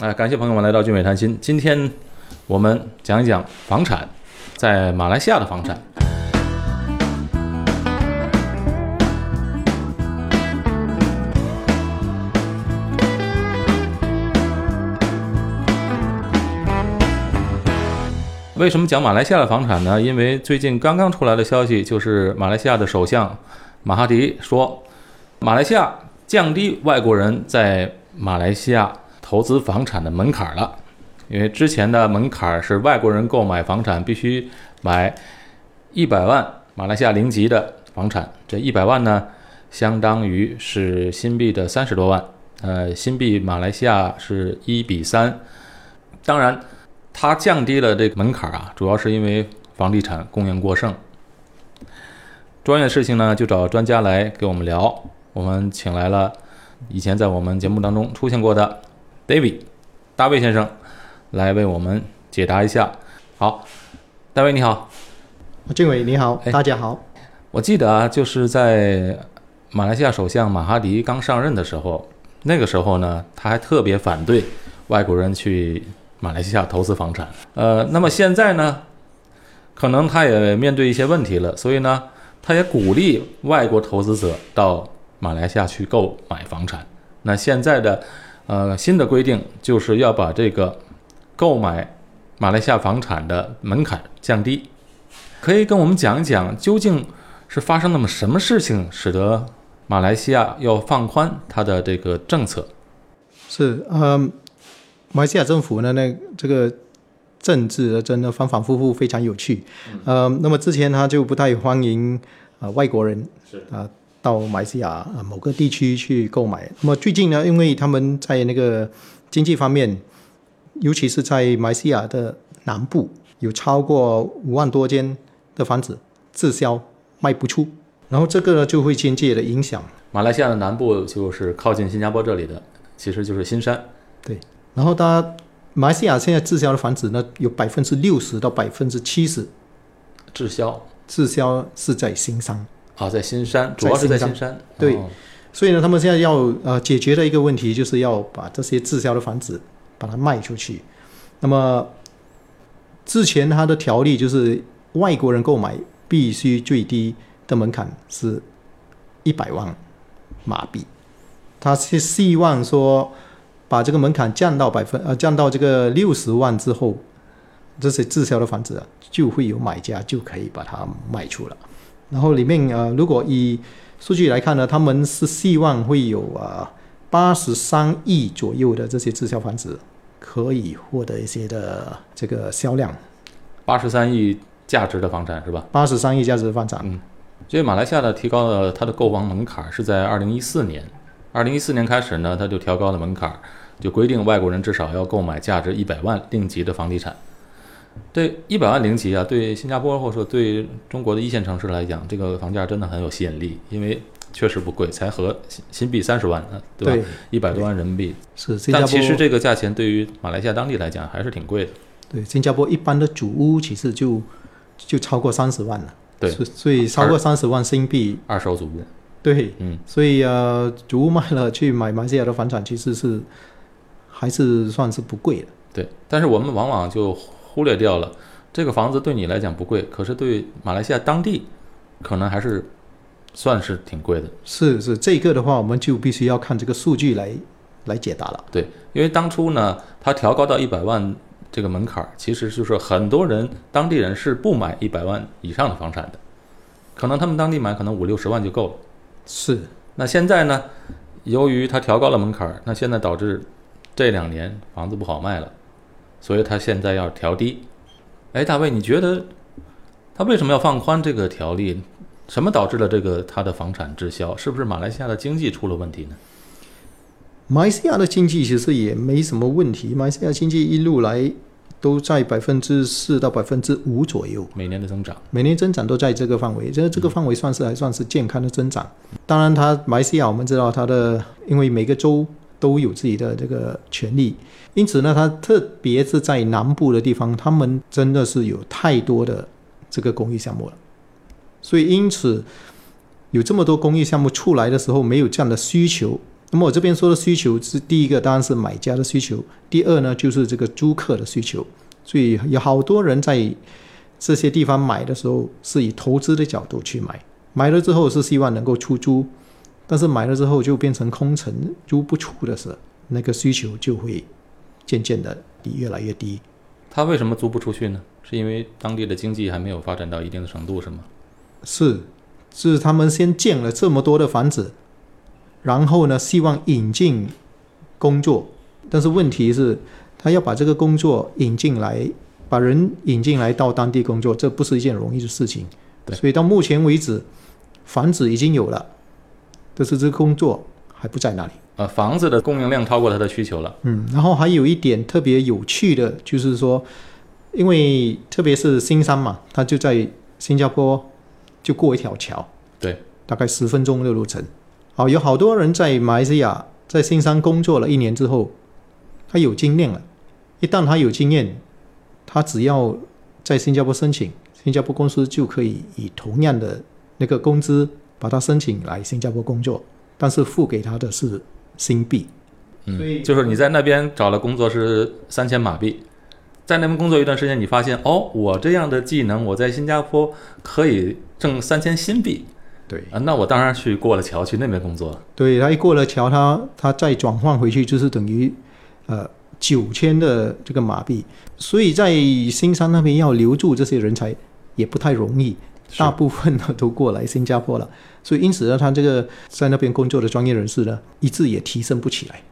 哎，感谢朋友们来到聚美谈心。今天我们讲一讲房产，在马来西亚的房产。为什么讲马来西亚的房产呢？因为最近刚刚出来的消息，就是马来西亚的首相马哈迪说，马来西亚降低外国人在马来西亚投资房产的门槛了。因为之前的门槛是外国人购买房产必须买一百万马来西亚零级的房产，这一百万呢，相当于是新币的三十多万，呃，新币马来西亚是一比三，当然。它降低了这个门槛啊，主要是因为房地产供应过剩。专业的事情呢，就找专家来给我们聊。我们请来了以前在我们节目当中出现过的 David 大卫先生，来为我们解答一下。好，大卫你好，俊伟你好，大家好。我记得啊，就是在马来西亚首相马哈迪刚上任的时候，那个时候呢，他还特别反对外国人去。马来西亚投资房产，呃，那么现在呢，可能他也面对一些问题了，所以呢，他也鼓励外国投资者到马来西亚去购买房产。那现在的，呃，新的规定就是要把这个购买马来西亚房产的门槛降低。可以跟我们讲一讲，究竟是发生了么什么事情，使得马来西亚要放宽它的这个政策？是，嗯。马来西亚政府呢，那这个政治真的反反复复，非常有趣。呃，那么之前他就不太欢迎啊外国人啊到马来西亚啊某个地区去购买。那么最近呢，因为他们在那个经济方面，尤其是在马来西亚的南部，有超过五万多间的房子滞销卖不出，然后这个呢就会间接的影响。马来西亚的南部就是靠近新加坡这里的，其实就是新山。对。然后，它马来西亚现在滞销的房子呢，有百分之六十到百分之七十滞销，滞销是在新山啊，在新山，主要是在新山。对，所以呢，他们现在要呃解决的一个问题，就是要把这些滞销的房子把它卖出去。那么之前它的条例就是外国人购买必须最低的门槛是一百万马币，他是希望说。把这个门槛降到百分呃降到这个六十万之后，这些滞销的房子啊就会有买家就可以把它卖出了。然后里面呃如果以数据来看呢，他们是希望会有啊八十三亿左右的这些滞销房子可以获得一些的这个销量。八十三亿价值的房产是吧？八十三亿价值的房产。嗯，所以马来西亚呢提高了它的购房门槛是在二零一四年。二零一四年开始呢，它就调高了门槛，就规定外国人至少要购买价值一百万定级的房地产。对一百万零级啊，对新加坡或者说对中国的一线城市来讲，这个房价真的很有吸引力，因为确实不贵，才合新新币三十万呢，对吧？一百多万人民币。是，但其实这个价钱对于马来西亚当地来讲还是挺贵的。对，新加坡一般的主屋其实就就超过三十万了。对，所以超过三十万新币二手主屋。对，嗯，所以呃，主屋卖了去买马来西亚的房产，其实是还是算是不贵的。对，但是我们往往就忽略掉了，这个房子对你来讲不贵，可是对马来西亚当地可能还是算是挺贵的。是是，这个的话，我们就必须要看这个数据来来解答了。对，因为当初呢，它调高到一百万这个门槛，其实就是很多人当地人是不买一百万以上的房产的，可能他们当地买可能五六十万就够了。是，那现在呢？由于它调高了门槛，那现在导致这两年房子不好卖了，所以它现在要调低。哎，大卫，你觉得他为什么要放宽这个条例？什么导致了这个它的房产滞销？是不是马来西亚的经济出了问题呢？马来西亚的经济其实也没什么问题，马来西亚经济一路来。都在百分之四到百分之五左右，每年的增长，每年增长都在这个范围，这这个范围算是还算是健康的增长。当然，它马来西亚我们知道它的，因为每个州都有自己的这个权利，因此呢，它特别是在南部的地方，他们真的是有太多的这个公益项目了，所以因此有这么多公益项目出来的时候，没有这样的需求，那么我这边说的需求是第一个当然是买家的需求，第二呢就是这个租客的需求。所以有好多人在这些地方买的时候是以投资的角度去买，买了之后是希望能够出租，但是买了之后就变成空城租不出的时候，那个需求就会渐渐的越来越低。他为什么租不出去呢？是因为当地的经济还没有发展到一定的程度，是吗？是，是他们先建了这么多的房子，然后呢，希望引进工作，但是问题是，他要把这个工作引进来，把人引进来到当地工作，这不是一件容易的事情。对所以到目前为止，房子已经有了，但是这个工作还不在那里。呃，房子的供应量超过它的需求了。嗯，然后还有一点特别有趣的，就是说，因为特别是新山嘛，它就在新加坡，就过一条桥，对，大概十分钟的路程。好，有好多人在马来西亚在新山工作了一年之后，他有经验了。一旦他有经验，他只要在新加坡申请，新加坡公司就可以以同样的那个工资把他申请来新加坡工作，但是付给他的是新币。嗯，就是你在那边找了工作是三千马币，在那边工作一段时间，你发现哦，我这样的技能，我在新加坡可以挣三千新币对。啊，那我当然去过了桥去那边工作。对他一过了桥，他他再转换回去就是等于呃九千的这个马币，所以在新山那边要留住这些人才也不太容易，是大部分呢都过来新加坡了，所以因此呢，他这个在那边工作的专业人士呢，一直也提升不起来。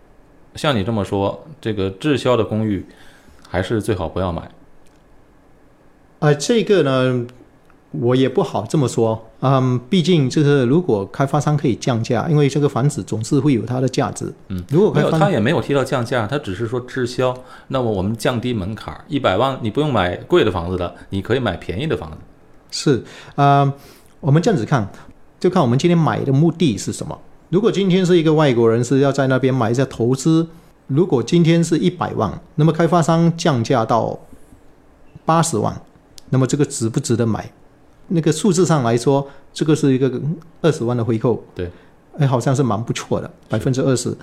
像你这么说，这个滞销的公寓还是最好不要买。呃，这个呢，我也不好这么说，嗯，毕竟就是如果开发商可以降价，因为这个房子总是会有它的价值，嗯，如果没有他也没有提到降价，他只是说滞销。那么我们降低门槛，一百万你不用买贵的房子了，你可以买便宜的房子。是，呃，我们这样子看，就看我们今天买的目的是什么。如果今天是一个外国人是要在那边买一下投资，如果今天是一百万，那么开发商降价到八十万，那么这个值不值得买？那个数字上来说，这个是一个二十万的回扣，对，哎，好像是蛮不错的，百分之二十。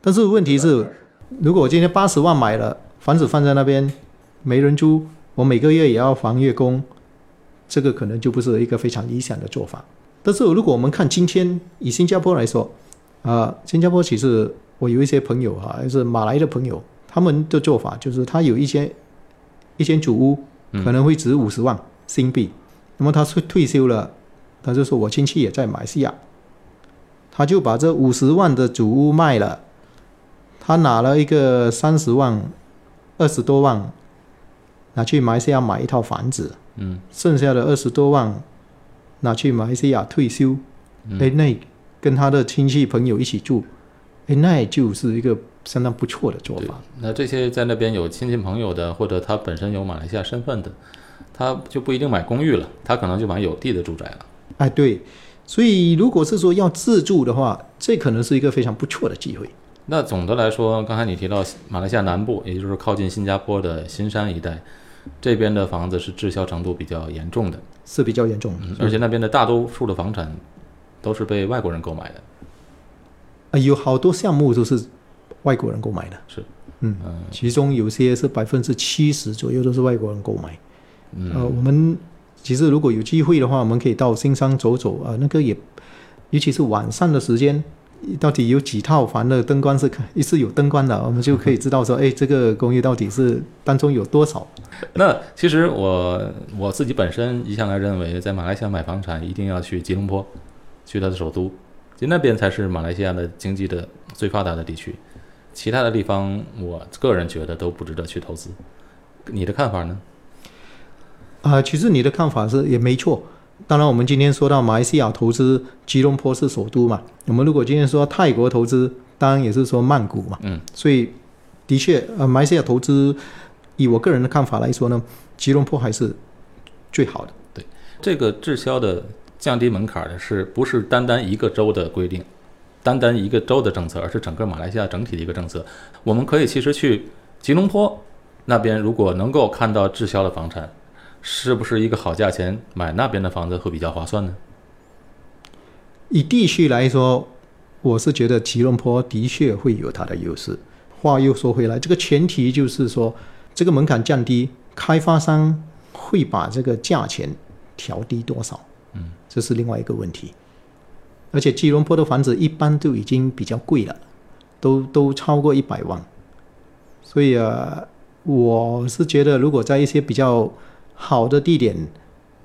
但是问题是，如果我今天八十万买了房子放在那边没人租，我每个月也要还月供，这个可能就不是一个非常理想的做法。但是如果我们看今天以新加坡来说，啊、新加坡其实我有一些朋友哈、还是马来的朋友，他们的做法就是他有一些一间主屋可能会值五十万新币，那么他退退休了，他就说我亲戚也在马来西亚，他就把这五十万的主屋卖了，他拿了一个三十万、二十多万拿去马来西亚买一套房子，嗯，剩下的二十多万拿去马来西亚退休，嗯哎、那跟他的亲戚朋友一起住，哎，那就是一个相当不错的做法。。那这些在那边有亲戚朋友的，或者他本身有马来西亚身份的，他就不一定买公寓了，他可能就买有地的住宅了。哎，对，所以如果是说要自住的话，这可能是一个非常不错的机会。那总的来说，刚才你提到马来西亚南部，也就是靠近新加坡的新山一带，这边的房子是滞销程度比较严重的，是比较严重而且那边的大多数的房产都是被外国人购买的。啊，有好多项目都是外国人购买的，是，嗯，嗯。其中有些是百分之七十左右都是外国人购买。嗯，呃，我们其实如果有机会的话，我们可以到新山走走啊、呃那个也，尤其是晚上的时间，到底有几套房的灯光是看是有灯光的，我们就可以知道说，哎，这个公寓到底是当中有多少。那其实我我自己本身一向来认为，在马来西亚买房产一定要去吉隆坡，去它的首都，其实那边才是马来西亚的经济的最发达的地区，其他的地方我个人觉得都不值得去投资。你的看法呢？啊、其实你的看法是也没错。当然，我们今天说到马来西亚投资，吉隆坡是首都嘛。我们如果今天说泰国投资，当然也是说曼谷嘛。嗯，所以的确，呃，马来西亚投资，以我个人的看法来说呢，吉隆坡还是最好的。对这个滞销的降低门槛的是不是单单一个州的规定，单单一个州的政策，而是整个马来西亚整体的一个政策？我们可以其实去吉隆坡那边，如果能够看到滞销的房产，是不是一个好价钱买那边的房子会比较划算呢？以地区来说，我是觉得吉隆坡的确会有它的优势。话又说回来，这个前提就是说，这个门槛降低，开发商会把这个价钱调低多少？嗯，这是另外一个问题。而且吉隆坡的房子一般都已经比较贵了，都都超过一百万，所以啊，我是觉得如果在一些比较好的地点，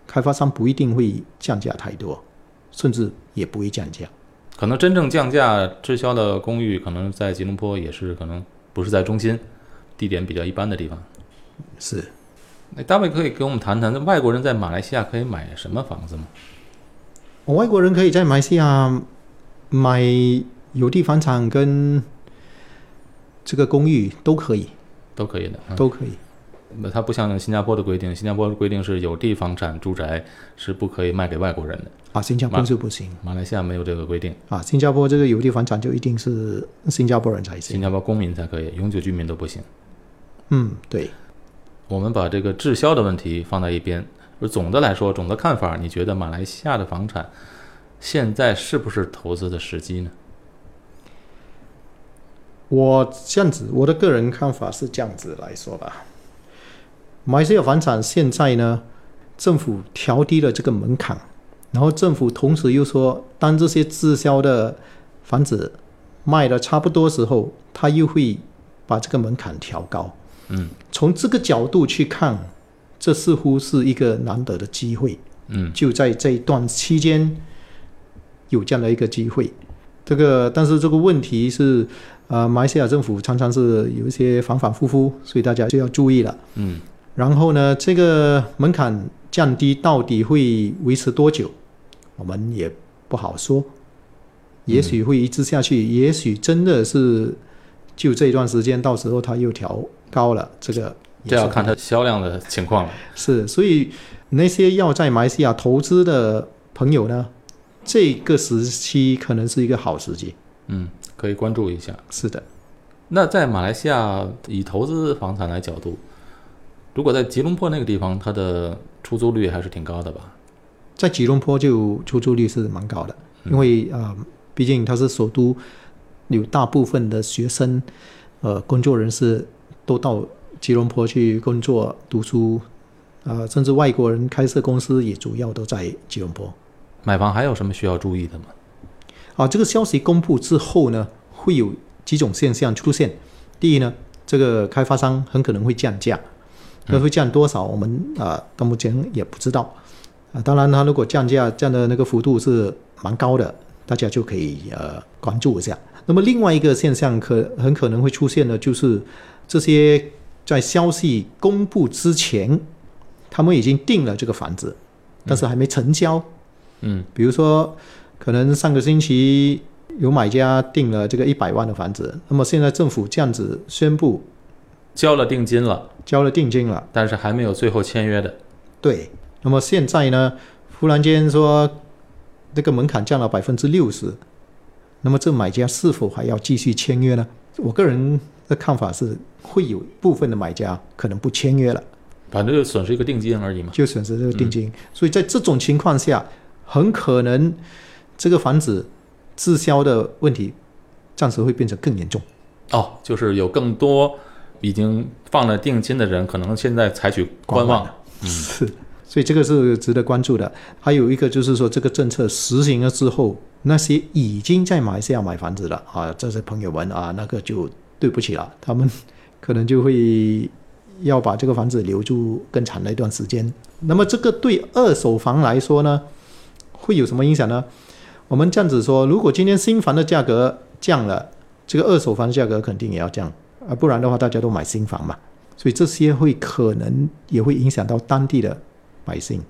开发商不一定会降价太多，甚至也不会降价。可能真正降价滞销的公寓，可能在吉隆坡也是可能不是在中心，地点比较一般的地方。是，那大卫可以给我们谈谈，那外国人在马来西亚可以买什么房子吗？外国人可以在马来西亚买有地房产跟这个公寓都可以，都可以的，嗯都可以。那它不像新加坡的规定，新加坡的规定是有地房产住宅是不可以卖给外国人的，啊，新加坡就不行马来西亚没有这个规定，啊，新加坡这个有地房产就一定是新加坡人才行。新加坡公民才可以，永久居民都不行。嗯，对。我们把这个滞销的问题放在一边，而总的来说，总的看法，你觉得马来西亚的房产现在是不是投资的时机呢？我这样子，我的个人看法是这样子来说吧。马来西亚房产现在呢，政府调低了这个门槛，然后政府同时又说，当这些滞销的房子卖的差不多时候，他又会把这个门槛调高。嗯从这个角度去看，这似乎是一个难得的机会。嗯就在这一段期间有这样的一个机会。这个，但是这个问题是，呃，马来西亚政府常常是有一些反反复复，所以大家就要注意了。嗯然后呢，这个门槛降低到底会维持多久，我们也不好说。也许会一直下去，也许真的是就这一段时间，到时候它又调高了，这个这要看它销量的情况了。是，所以那些要在马来西亚投资的朋友呢，这个时期可能是一个好时机。嗯，可以关注一下。是的，那在马来西亚以投资房产来角度，如果在吉隆坡那个地方，它的出租率还是挺高的吧？在吉隆坡就出租率是蛮高的，因为啊、呃毕竟它是首都，有大部分的学生、呃工作人士都到吉隆坡去工作、读书，啊，甚至外国人开设公司也主要都在吉隆坡。买房还有什么需要注意的吗？啊，这个消息公布之后呢，会有几种现象出现。第一呢，这个开发商很可能会降价，那会降多少，我们啊到目前也不知道。啊，当然，它如果降价降的那个幅度是蛮高的，大家就可以呃关注一下。那么另外一个现象可很可能会出现的，就是这些在消息公布之前，他们已经定了这个房子，但是还没成交。嗯比如说，可能上个星期有买家订了这个一百万的房子，那么现在政府这样子宣布交了定金了，交了定金了，但是还没有最后签约的。对，那么现在呢，忽然间说这个门槛降了百分之六十，那么这买家是否还要继续签约呢？我个人的看法是，会有部分的买家可能不签约了，反正就损失一个定金而已嘛。就损失这个定金。所以在这种情况下，很可能这个房子滞销的问题暂时会变成更严重。哦，就是有更多已经放了定金的人，可能现在采取观望。嗯，所以这个是值得关注的。还有一个就是说，这个政策实行了之后，那些已经在马来西亚买房子的啊，这些朋友们啊，那个就对不起了，他们可能就会要把这个房子留住更长的一段时间。那么这个对二手房来说呢，会有什么影响呢？我们这样子说，如果今天新房的价格降了，这个二手房的价格肯定也要降啊，不然的话大家都买新房嘛。所以这些会可能也会影响到当地的百姓。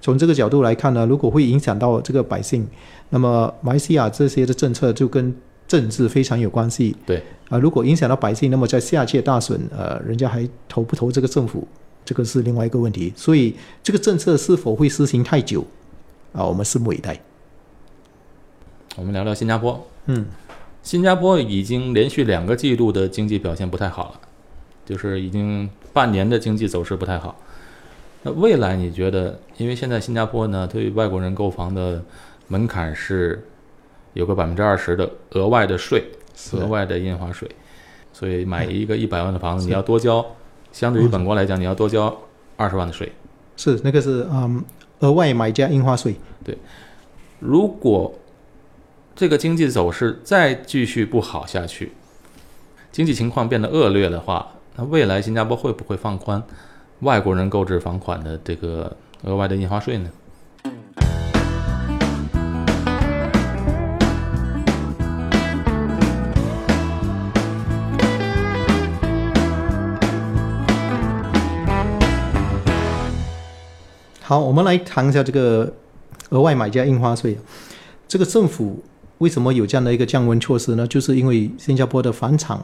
从这个角度来看呢，如果会影响到这个百姓，那么马来西亚这些的政策就跟政治非常有关系。对啊、如果影响到百姓，那么在下届大选，呃，人家还投不投这个政府，这个是另外一个问题。所以这个政策是否会施行太久啊，我们拭目以待。我们聊聊新加坡。嗯，新加坡已经连续两个季度的经济表现不太好了，就是已经半年的经济走势不太好。那未来你觉得，因为现在新加坡呢，对外国人购房的门槛是有个百分之二十的额外的税，额外的印花税，所以买一个一百万的房子，你要多交，相对于本国来讲，你要多交二十万的税。是那个是嗯额外买家印花税。对如果这个经济走势再继续不好下去，经济情况变得恶劣的话，那未来新加坡会不会放宽外国人购置房款的这个额外的印花税呢？好，我们来谈一下这个额外买家印花税。这个政府为什么有这样的一个降温措施呢？就是因为新加坡的房产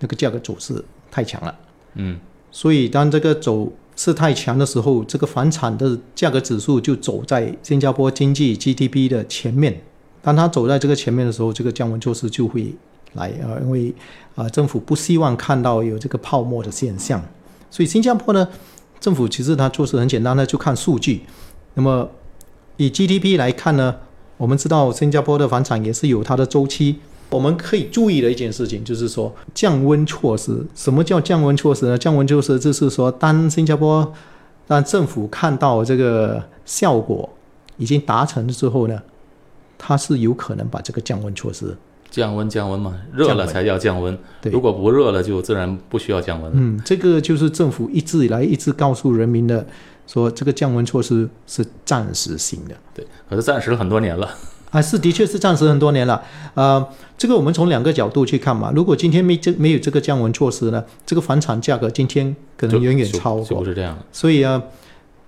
那个价格走势太强了，嗯，所以当这个走势太强的时候，这个房产的价格指数就走在新加坡经济 GDP 的前面。当它走在这个前面的时候，这个降温措施就会来啊、呃，因为啊、呃政府不希望看到有这个泡沫的现象，所以新加坡呢，政府其实它做事很简单的，就看数据。那么以 GDP 来看呢，我们知道新加坡的房产也是有它的周期。我们可以注意的一件事情就是说，降温措施。什么叫降温措施呢？降温措施就是说，当新加坡让政府看到这个效果已经达成之后呢，它是有可能把这个降温措施，降温降温嘛，热了才叫降温，对如果不热了，就自然不需要降温了。嗯，这个就是政府一直以来一直告诉人民的，说这个降温措施是暂时性的。对，可是暂时很多年了。啊，是的确是暂时很多年了。呃，这个我们从两个角度去看嘛。如果今天没这没有这个降温措施呢，这个房产价格今天可能远远超过。就不是这样。所以啊，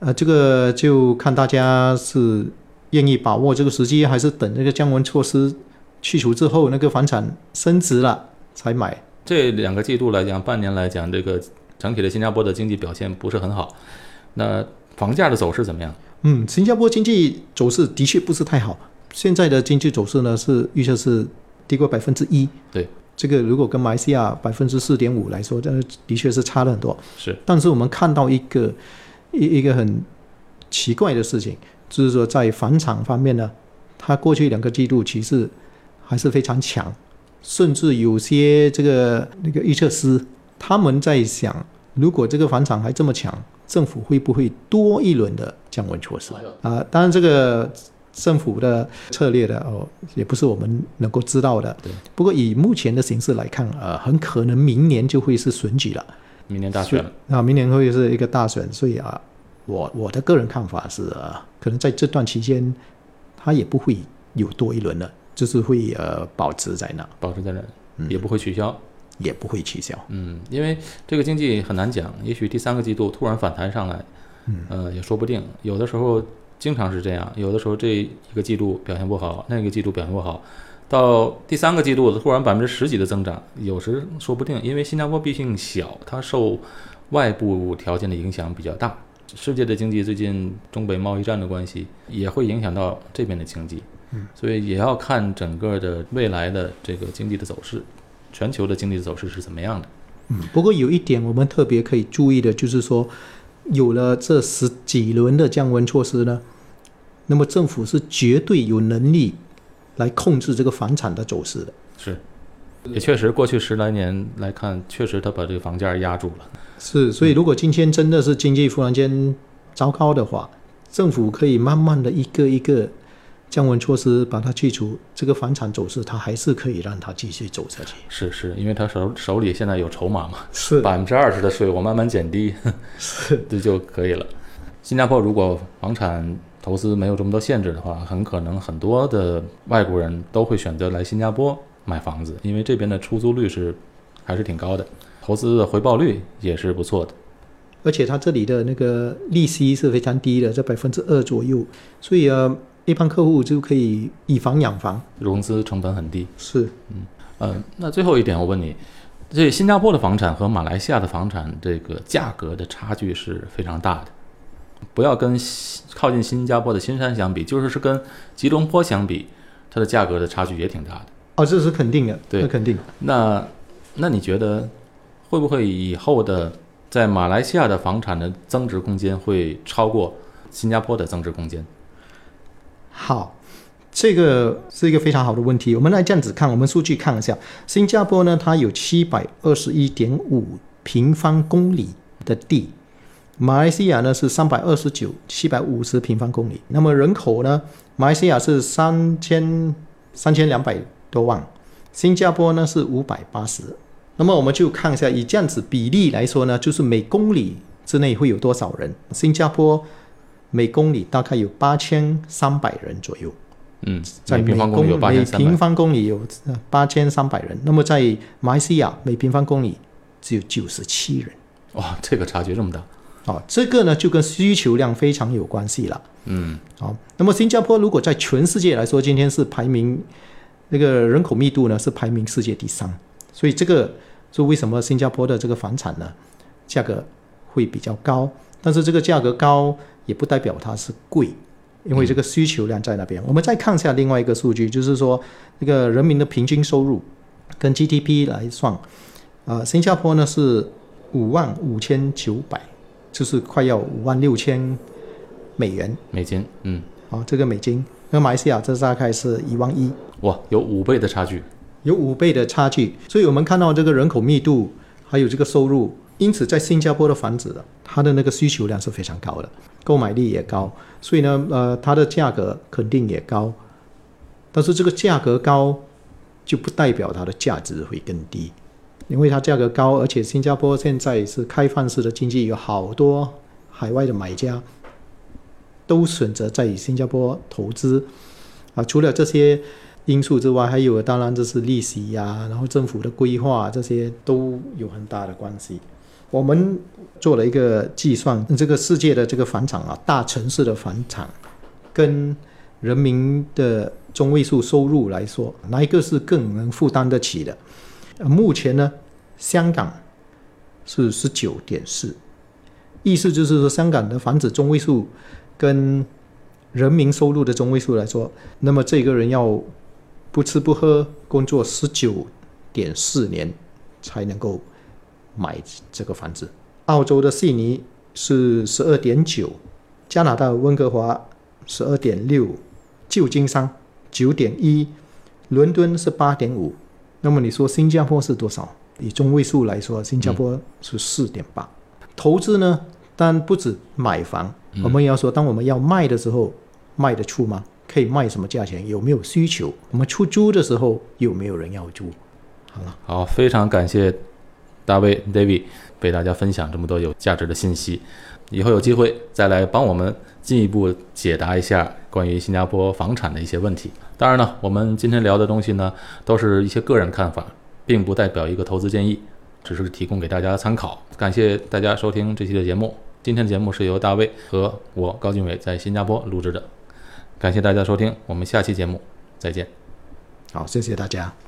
呃，这个就看大家是愿意把握这个时机，还是等这个降温措施去除之后，那个房产升值了才买。这两个季度来讲，半年来讲，这个整体的新加坡的经济表现不是很好。那房价的走势怎么样？嗯，新加坡经济走势的确不是太好。现在的经济走势呢是预测是低过百分之一。对，这个如果跟马来西亚百分之四点五来说，这的确是差了很多。是，但是我们看到一个一一个很奇怪的事情，就是说在房产方面呢，它过去两个季度其实还是非常强，甚至有些这个那个预测师他们在想，如果这个房产还这么强，政府会不会多一轮的降温措施？啊、当然这个政府的策略的哦，也不是我们能够知道的对。不过以目前的形势来看，呃，很可能明年就会是选举了。明年大选了，啊，明年会是一个大选，所以啊，我我的个人看法是啊，可能在这段期间，它也不会有多一轮了，就是会呃保持在那，保持在那，嗯也不会取消。也不会取消。嗯，因为这个经济很难讲，也许第三个季度突然反弹上来，嗯，呃，也说不定。有的时候经常是这样，有的时候这一个季度表现不好，那个季度表现不好，到第三个季度突然百分之十几的增长，有时说不定。因为新加坡毕竟小，它受外部条件的影响比较大。世界的经济最近中北贸易战的关系也会影响到这边的经济，嗯，所以也要看整个的未来的这个经济的走势，全球的经济走势是怎么样的。嗯，不过有一点我们特别可以注意的，就是说，有了这十几轮的降温措施呢，那么政府是绝对有能力来控制这个房产的走势的。是，也确实，过去十来年来看，确实他把这个房价压住了。是，所以如果今天真的是经济忽然间糟糕的话，政府可以慢慢的一个一个降温措施把它去除，这个房产走势它还是可以让它继续走下去。是是，因为他手手里现在有筹码嘛，是百分之二十的税我慢慢减低，是，这就可以了。新加坡如果房产投资没有这么多限制的话，很可能很多的外国人都会选择来新加坡买房子，因为这边的出租率是还是挺高的，投资的回报率也是不错的。而且它这里的那个利息是非常低的，在百分之二左右，所以呃，一般客户就可以以房养房。融资成本很低。是，嗯，呃那最后一点，我问你，这新加坡的房产和马来西亚的房产这个价格的差距是非常大的。不要跟西靠近新加坡的新山相比，就是是跟吉隆坡相比，它的价格的差距也挺大的。哦，这是肯定的，对那肯定。那那你觉得会不会以后的在马来西亚的房产的增值空间会超过新加坡的增值空间？好，这个是一个非常好的问题。我们来这样子看，我们数据看一下，新加坡呢，它有七百二十一点五平方公里的地，马来西亚呢是三百二十九七百五十平方公里。那么人口呢，马来西亚是三千三千两百多万，新加坡呢是五百八十。那么我们就看一下，以这样子比例来说呢，就是每公里之内会有多少人？新加坡每公里大概有八千三百人左右。嗯，在每平方公里每平方公里有八千三百人。那么在马来西亚每平方公里只有九十七人。哇，这个差距这么大。哦，这个呢就跟需求量非常有关系了。嗯，好、那么新加坡如果在全世界来说，今天是排名那个人口密度呢是排名世界第三，所以这个是为什么新加坡的这个房产呢价格会比较高，但是这个价格高也不代表它是贵，因为这个需求量在那边。我们再看一下另外一个数据，就是说那个人民的平均收入跟 GDP 来算，啊、新加坡呢是五万五千九百，就是快要五万六千美元。美金，嗯，啊，这个美金，那马来西亚这大概是一万一，哇，有五倍的差距。有五倍的差距。所以我们看到这个人口密度还有这个收入，因此在新加坡的房子，它的那个需求量是非常高的，购买力也高，所以呢，呃，它的价格肯定也高。但是这个价格高，就不代表它的价值会更低，因为它价格高，而且新加坡现在是开放式的经济，有好多海外的买家都选择在新加坡投资啊。除了这些因素之外，还有当然就是利息呀、然后政府的规划这些都有很大的关系。我们做了一个计算，这个世界的这个房产啊，大城市的房产跟人民的中位数收入来说，哪一个是更能负担得起的？目前呢，香港是十九点四，意思就是说，香港的房子中位数跟人民收入的中位数来说，那么这个人要不吃不喝工作十九点四年才能够买这个房子。澳洲的悉尼是十二点九，加拿大温哥华十二点六，旧金山九点一，伦敦是八点五。那么你说新加坡是多少？以中位数来说，新加坡是四点八。投资呢，当然不止买房，我们也要说，当我们要卖的时候，卖得出吗？可以卖什么价钱？有没有需求？我们出租的时候有没有人要租？好了，好，非常感谢大卫 David 为大家分享这么多有价值的信息。以后有机会再来帮我们进一步解答一下关于新加坡房产的一些问题。当然呢，我们今天聊的东西呢，都是一些个人看法，并不代表一个投资建议，只是提供给大家参考。感谢大家收听这期的节目。今天的节目是由大卫和我高俊伟在新加坡录制的。感谢大家收听，我们下期节目再见。好，谢谢大家。